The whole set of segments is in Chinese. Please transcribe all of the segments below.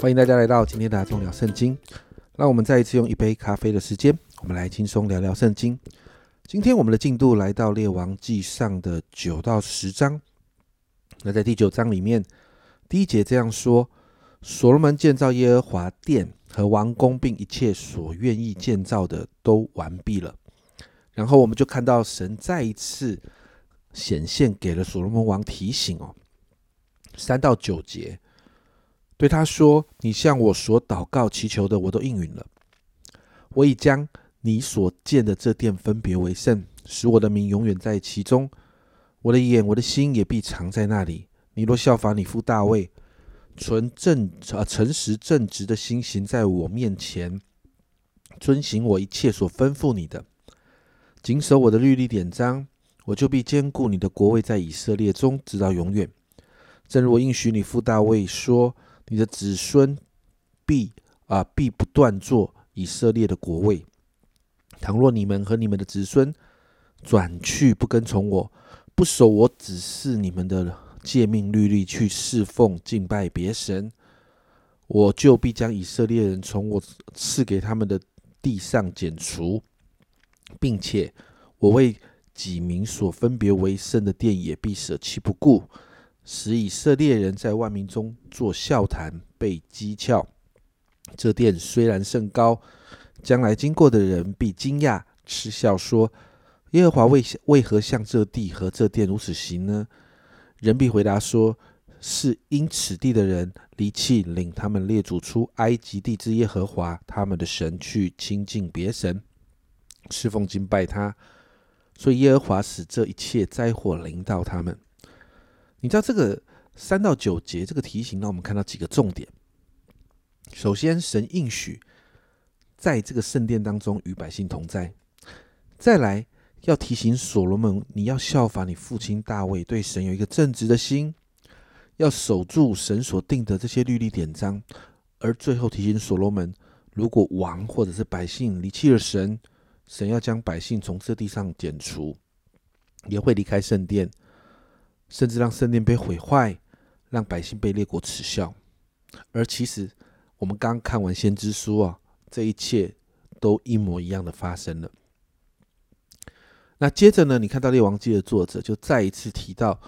欢迎大家来到今天的阿忠聊圣经。让我们再一次用一杯咖啡的时间，我们来轻松聊聊圣经。今天我们的进度来到列王记上的九到十章。那在第九章里面，第一节这样说：所罗门建造耶和华殿和王宫，并一切所愿意建造的都完毕了。然后我们就看到神再一次显现给了所罗门王提醒哦，三到九节。对他说：“你向我所祷告祈求的，我都应允了。我已将你所建的这殿分别为圣，使我的名永远在其中。我的眼、我的心也必藏在那里。你若效法你父大卫，纯正啊诚实正直的心行在我面前，遵行我一切所吩咐你的，谨守我的律例典章，我就必坚固你的国位在以色列中，直到永远。正如我应许你父大卫说。”你的子孙必啊必不断做以色列的国位。倘若你们和你们的子孙转去不跟从我，不守我指示你们的诫命律例，去侍奉敬拜别神，我就必将以色列人从我赐给他们的地上剪除，并且我为己民所分别为圣的殿也必舍弃不顾。使以色列人在万民中做笑谈，被讥诮。这殿虽然甚高，将来经过的人必惊讶，嗤笑说：“耶和华为为何向这地和这殿如此行呢？”人必回答说：“是因此地的人离弃领他们列祖出埃及地之耶和华他们的神，去亲近别神，侍奉敬拜他，所以耶和华使这一切灾祸临到他们。”你知道这个三到九节这个提醒，让我们看到几个重点。首先，神应许在这个圣殿当中与百姓同在；再来，要提醒所罗门，你要效法你父亲大卫，对神有一个正直的心，要守住神所定的这些律例典章；而最后提醒所罗门，如果王或者是百姓离弃了神，神要将百姓从这地上剪除，也会离开圣殿。甚至让圣殿被毁坏，让百姓被列国耻笑。而其实，我们刚看完先知书啊，这一切都一模一样的发生了。那接着呢，你看到列王记的作者就再一次提到，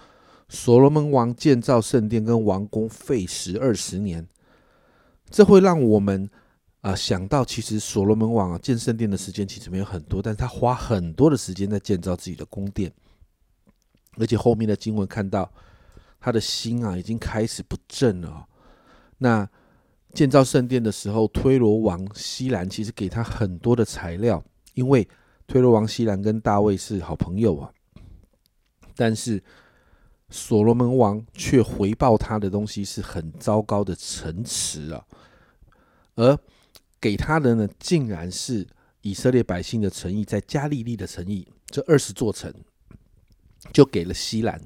所罗门王建造圣殿跟王宫费时二十年，这会让我们啊想到，其实所罗门王啊建圣殿的时间其实没有很多，但是他花很多的时间在建造自己的宫殿。而且后面的经文看到，他的心啊已经开始不正了。那建造圣殿的时候，推罗王西兰其实给他很多的材料，因为推罗王西兰跟大卫是好朋友啊。但是所罗门王却回报他的东西是很糟糕的城池啊，而给他的呢，竟然是以色列百姓的诚意，在加利利的诚意，这二十座城。就给了西兰。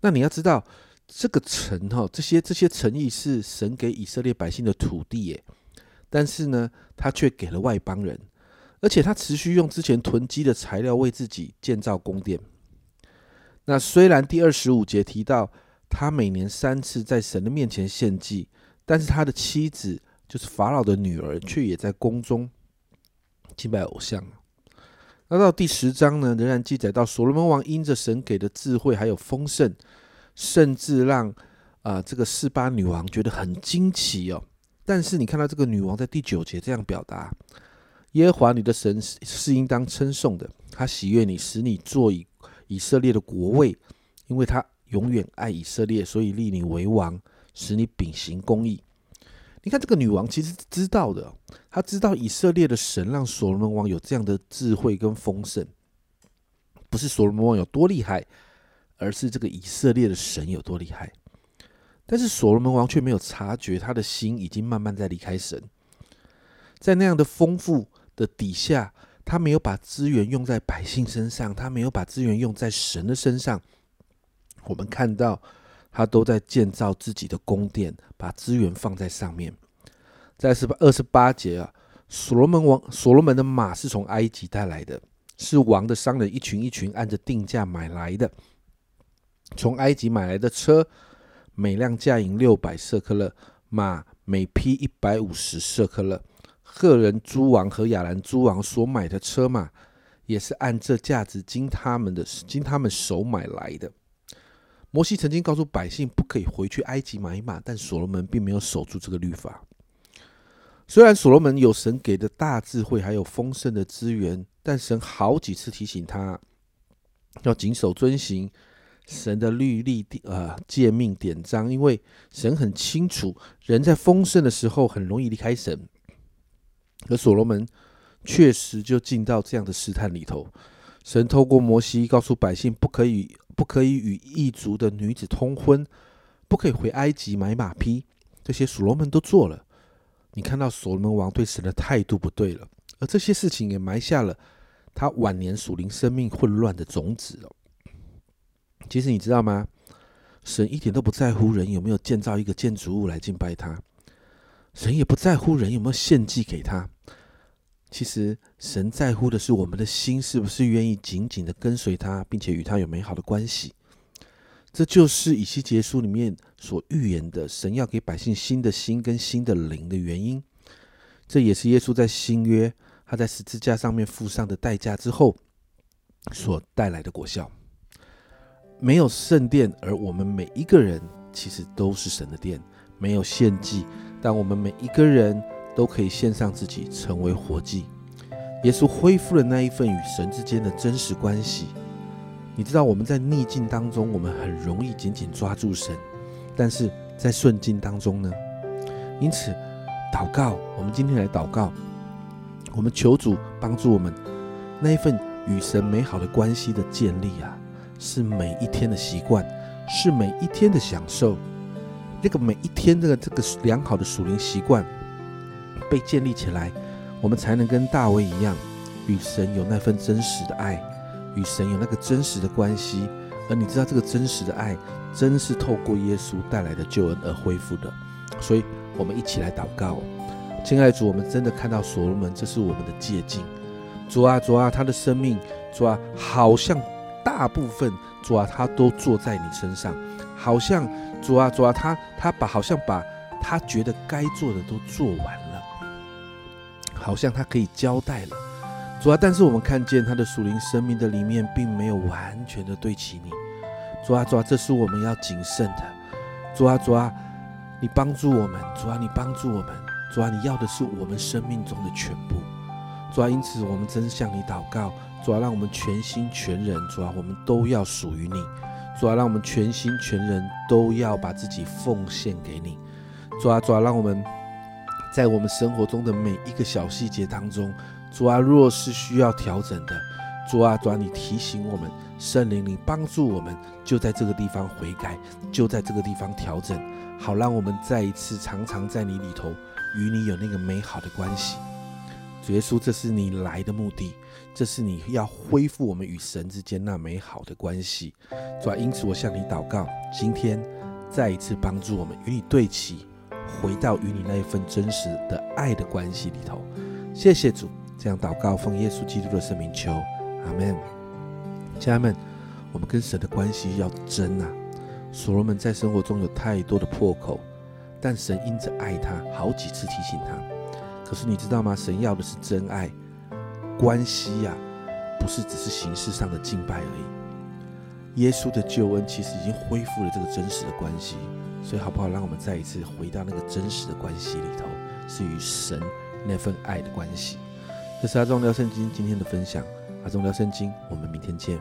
那你要知道，这个城哈，这些这些诚意是神给以色列百姓的土地耶。但是呢，他却给了外邦人，而且他持续用之前囤积的材料为自己建造宫殿。那虽然第二十五节提到他每年三次在神的面前献祭，但是他的妻子就是法老的女儿，却也在宫中敬拜偶像。那到第十章呢，仍然记载到所罗门王因着神给的智慧还有丰盛，甚至让啊这个示巴女王觉得很惊奇哦。但是你看到这个女王在第九节这样表达：耶和华你的神是应当称颂的，他喜悦你，使你做以以色列的国位，因为他永远爱以色列，所以立你为王，使你秉行公义。你看这个女王其实知道的，她知道以色列的神让所罗门王有这样的智慧跟丰盛，不是所罗门王有多厉害，而是这个以色列的神有多厉害。但是所罗门王却没有察觉，他的心已经慢慢在离开神，在那样的丰富的底下，他没有把资源用在百姓身上，他没有把资源用在神的身上。我们看到。他都在建造自己的宫殿，把资源放在上面。在十八二十八节啊，所罗门王所罗门的马是从埃及带来的，是王的商人一群一群按着定价买来的。从埃及买来的车，每辆价银六百舍克勒，马每匹一百五十舍克勒。赫人诸王和亚兰诸王所买的车马，也是按这价值经他们的经他们手买来的。摩西曾经告诉百姓不可以回去埃及买马，但所罗门并没有守住这个律法。虽然所罗门有神给的大智慧，还有丰盛的资源，但神好几次提醒他要谨守遵行神的律例、呃诫命、典章，因为神很清楚，人在丰盛的时候很容易离开神。而所罗门确实就进到这样的试探里头。神透过摩西告诉百姓，不可以不可以与异族的女子通婚，不可以回埃及买马匹，这些所罗门都做了。你看到所罗门王对神的态度不对了，而这些事情也埋下了他晚年属灵生命混乱的种子了。其实你知道吗？神一点都不在乎人有没有建造一个建筑物来敬拜他，神也不在乎人有没有献祭给他。其实神在乎的是我们的心是不是愿意紧紧的跟随他，并且与他有美好的关系。这就是以西结书里面所预言的，神要给百姓新的心跟新的灵的原因。这也是耶稣在新约，他在十字架上面付上的代价之后所带来的果效。没有圣殿，而我们每一个人其实都是神的殿。没有献祭，但我们每一个人都可以献上自己，成为活祭。耶稣恢复了那一份与神之间的真实关系。你知道我们在逆境当中，我们很容易紧紧抓住神；但是在顺境当中呢？因此，祷告，我们今天来祷告，我们求主帮助我们那一份与神美好的关系的建立啊，是每一天的习惯，是每一天的享受。那个每一天这个这个良好的属灵习惯被建立起来，我们才能跟大卫一样，与神有那份真实的爱。与神有那个真实的关系，而你知道这个真实的爱，真是透过耶稣带来的救恩而恢复的。所以，我们一起来祷告，亲爱的主，我们真的看到所罗门，这是我们的借镜。主啊，主啊，他的生命，主啊，好像大部分，主啊，他都坐在你身上，好像主啊，主啊，他他把好像把他觉得该做的都做完了，好像他可以交代了。主啊，但是我们看见他的属灵生命的里面，并没有完全的对齐你。主啊，主啊，这是我们要谨慎的。主啊，主啊，你帮助我们。主啊，你帮助我们。主啊，你要的是我们生命中的全部。主啊，因此我们真向你祷告。主啊，让我们全心全人。主啊，我们都要属于你。主啊，让我们全心全人都要把自己奉献给你。主啊，主啊，让我们在我们生活中的每一个小细节当中。主啊，若是需要调整的，主啊，主啊，你提醒我们，圣灵，你帮助我们，就在这个地方悔改，就在这个地方调整，好让我们再一次常常在你里头，与你有那个美好的关系。主耶稣，这是你来的目的，这是你要恢复我们与神之间那美好的关系。主啊，因此我向你祷告，今天再一次帮助我们与你对齐，回到与你那一份真实的爱的关系里头。谢谢主。这样祷告，奉耶稣基督的圣名求，阿门。家人们，我们跟神的关系要真啊！所罗门在生活中有太多的破口，但神因着爱他，好几次提醒他。可是你知道吗？神要的是真爱，关系呀，不是只是形式上的敬拜而已。耶稣的救恩其实已经恢复了这个真实的关系，所以好不好？让我们再一次回到那个真实的关系里头，是与神那份爱的关系。这是阿忠聊圣经今天的分享，阿忠聊圣经，我们明天见。